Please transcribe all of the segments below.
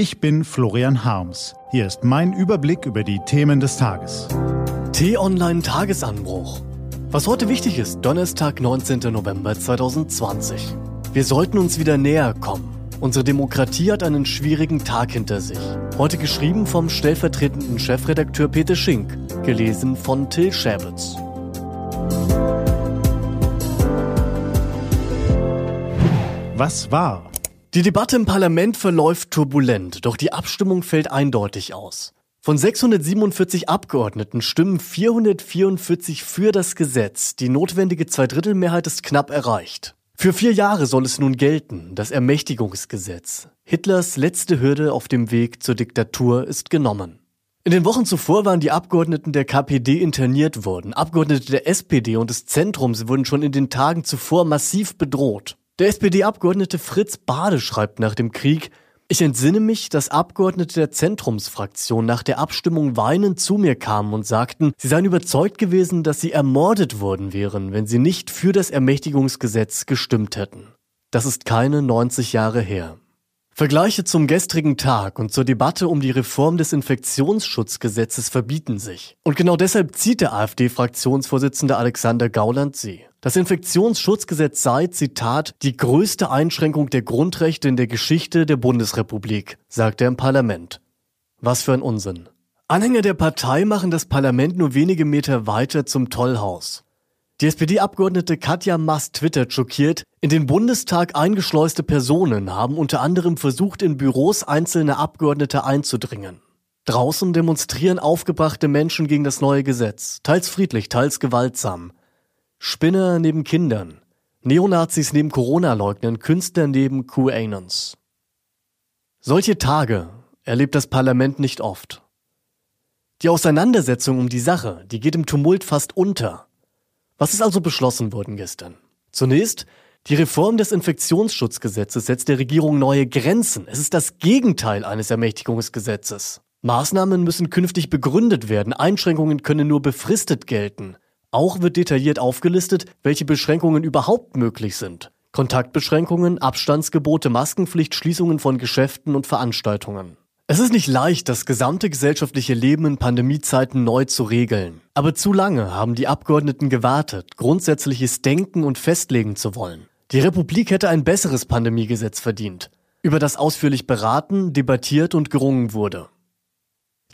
Ich bin Florian Harms. Hier ist mein Überblick über die Themen des Tages. T-Online Tagesanbruch. Was heute wichtig ist, Donnerstag, 19. November 2020. Wir sollten uns wieder näher kommen. Unsere Demokratie hat einen schwierigen Tag hinter sich. Heute geschrieben vom stellvertretenden Chefredakteur Peter Schink, gelesen von Till Schäbitz. Was war? Die Debatte im Parlament verläuft turbulent, doch die Abstimmung fällt eindeutig aus. Von 647 Abgeordneten stimmen 444 für das Gesetz. Die notwendige Zweidrittelmehrheit ist knapp erreicht. Für vier Jahre soll es nun gelten, das Ermächtigungsgesetz. Hitlers letzte Hürde auf dem Weg zur Diktatur ist genommen. In den Wochen zuvor waren die Abgeordneten der KPD interniert worden. Abgeordnete der SPD und des Zentrums wurden schon in den Tagen zuvor massiv bedroht. Der SPD-Abgeordnete Fritz Bade schreibt nach dem Krieg, ich entsinne mich, dass Abgeordnete der Zentrumsfraktion nach der Abstimmung weinend zu mir kamen und sagten, sie seien überzeugt gewesen, dass sie ermordet worden wären, wenn sie nicht für das Ermächtigungsgesetz gestimmt hätten. Das ist keine 90 Jahre her. Vergleiche zum gestrigen Tag und zur Debatte um die Reform des Infektionsschutzgesetzes verbieten sich. Und genau deshalb zieht der AfD-Fraktionsvorsitzende Alexander Gauland sie. Das Infektionsschutzgesetz sei, Zitat, die größte Einschränkung der Grundrechte in der Geschichte der Bundesrepublik, sagt er im Parlament. Was für ein Unsinn. Anhänger der Partei machen das Parlament nur wenige Meter weiter zum Tollhaus. Die SPD-Abgeordnete Katja Mass twittert schockiert, in den Bundestag eingeschleuste Personen haben unter anderem versucht, in Büros einzelner Abgeordnete einzudringen. Draußen demonstrieren aufgebrachte Menschen gegen das neue Gesetz, teils friedlich, teils gewaltsam. Spinner neben Kindern, Neonazis neben Corona-Leugnern, Künstler neben QAnons. Solche Tage erlebt das Parlament nicht oft. Die Auseinandersetzung um die Sache, die geht im Tumult fast unter. Was ist also beschlossen worden gestern? Zunächst, die Reform des Infektionsschutzgesetzes setzt der Regierung neue Grenzen. Es ist das Gegenteil eines Ermächtigungsgesetzes. Maßnahmen müssen künftig begründet werden, Einschränkungen können nur befristet gelten. Auch wird detailliert aufgelistet, welche Beschränkungen überhaupt möglich sind. Kontaktbeschränkungen, Abstandsgebote, Maskenpflicht, Schließungen von Geschäften und Veranstaltungen. Es ist nicht leicht, das gesamte gesellschaftliche Leben in Pandemiezeiten neu zu regeln. Aber zu lange haben die Abgeordneten gewartet, grundsätzliches Denken und festlegen zu wollen. Die Republik hätte ein besseres Pandemiegesetz verdient, über das ausführlich beraten, debattiert und gerungen wurde.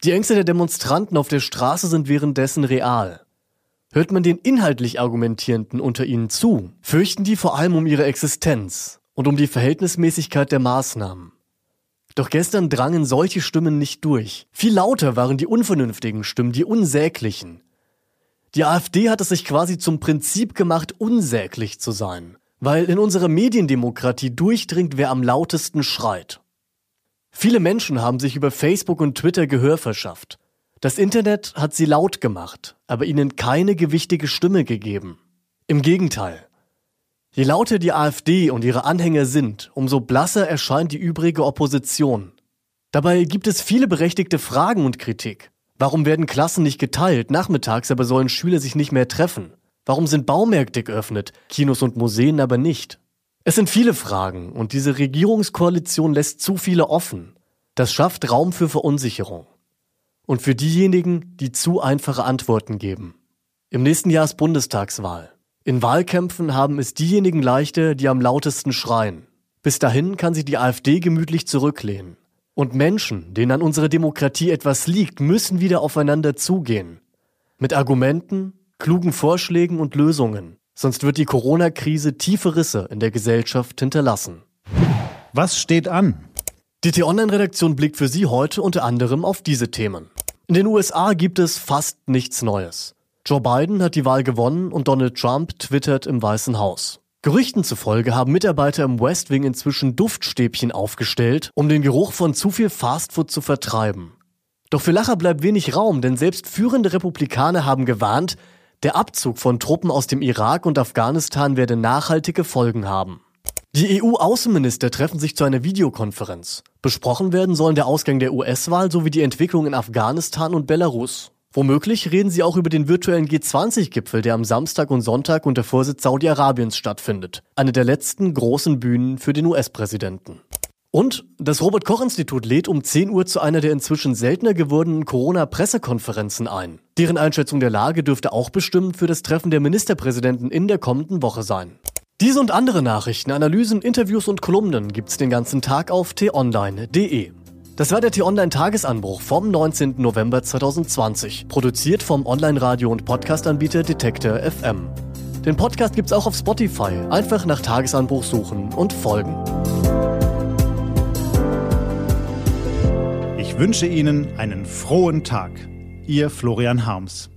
Die Ängste der Demonstranten auf der Straße sind währenddessen real. Hört man den inhaltlich Argumentierenden unter ihnen zu, fürchten die vor allem um ihre Existenz und um die Verhältnismäßigkeit der Maßnahmen. Doch gestern drangen solche Stimmen nicht durch. Viel lauter waren die unvernünftigen Stimmen, die unsäglichen. Die AfD hat es sich quasi zum Prinzip gemacht, unsäglich zu sein, weil in unserer Mediendemokratie durchdringt, wer am lautesten schreit. Viele Menschen haben sich über Facebook und Twitter Gehör verschafft. Das Internet hat sie laut gemacht, aber ihnen keine gewichtige Stimme gegeben. Im Gegenteil. Je lauter die AfD und ihre Anhänger sind, umso blasser erscheint die übrige Opposition. Dabei gibt es viele berechtigte Fragen und Kritik. Warum werden Klassen nicht geteilt, nachmittags aber sollen Schüler sich nicht mehr treffen? Warum sind Baumärkte geöffnet, Kinos und Museen aber nicht? Es sind viele Fragen und diese Regierungskoalition lässt zu viele offen. Das schafft Raum für Verunsicherung und für diejenigen, die zu einfache Antworten geben. Im nächsten Jahr ist Bundestagswahl. In Wahlkämpfen haben es diejenigen leichter, die am lautesten schreien. Bis dahin kann sich die AfD gemütlich zurücklehnen. Und Menschen, denen an unserer Demokratie etwas liegt, müssen wieder aufeinander zugehen. Mit Argumenten, klugen Vorschlägen und Lösungen. Sonst wird die Corona-Krise tiefe Risse in der Gesellschaft hinterlassen. Was steht an? Die T-Online-Redaktion blickt für Sie heute unter anderem auf diese Themen. In den USA gibt es fast nichts Neues. Joe Biden hat die Wahl gewonnen und Donald Trump twittert im Weißen Haus. Gerüchten zufolge haben Mitarbeiter im West Wing inzwischen Duftstäbchen aufgestellt, um den Geruch von zu viel Fastfood zu vertreiben. Doch für Lacher bleibt wenig Raum, denn selbst führende Republikaner haben gewarnt, der Abzug von Truppen aus dem Irak und Afghanistan werde nachhaltige Folgen haben. Die EU-Außenminister treffen sich zu einer Videokonferenz. Besprochen werden sollen der Ausgang der US-Wahl sowie die Entwicklung in Afghanistan und Belarus. Womöglich reden sie auch über den virtuellen G20-Gipfel, der am Samstag und Sonntag unter Vorsitz Saudi-Arabiens stattfindet. Eine der letzten großen Bühnen für den US-Präsidenten. Und das Robert-Koch-Institut lädt um 10 Uhr zu einer der inzwischen seltener gewordenen Corona-Pressekonferenzen ein. Deren Einschätzung der Lage dürfte auch bestimmend für das Treffen der Ministerpräsidenten in der kommenden Woche sein. Diese und andere Nachrichten, Analysen, Interviews und Kolumnen gibt's den ganzen Tag auf t-online.de. Das war der T-Online-Tagesanbruch vom 19. November 2020, produziert vom Online-Radio- und Podcast-Anbieter Detektor FM. Den Podcast gibt's auch auf Spotify. Einfach nach Tagesanbruch suchen und folgen. Ich wünsche Ihnen einen frohen Tag. Ihr Florian Harms.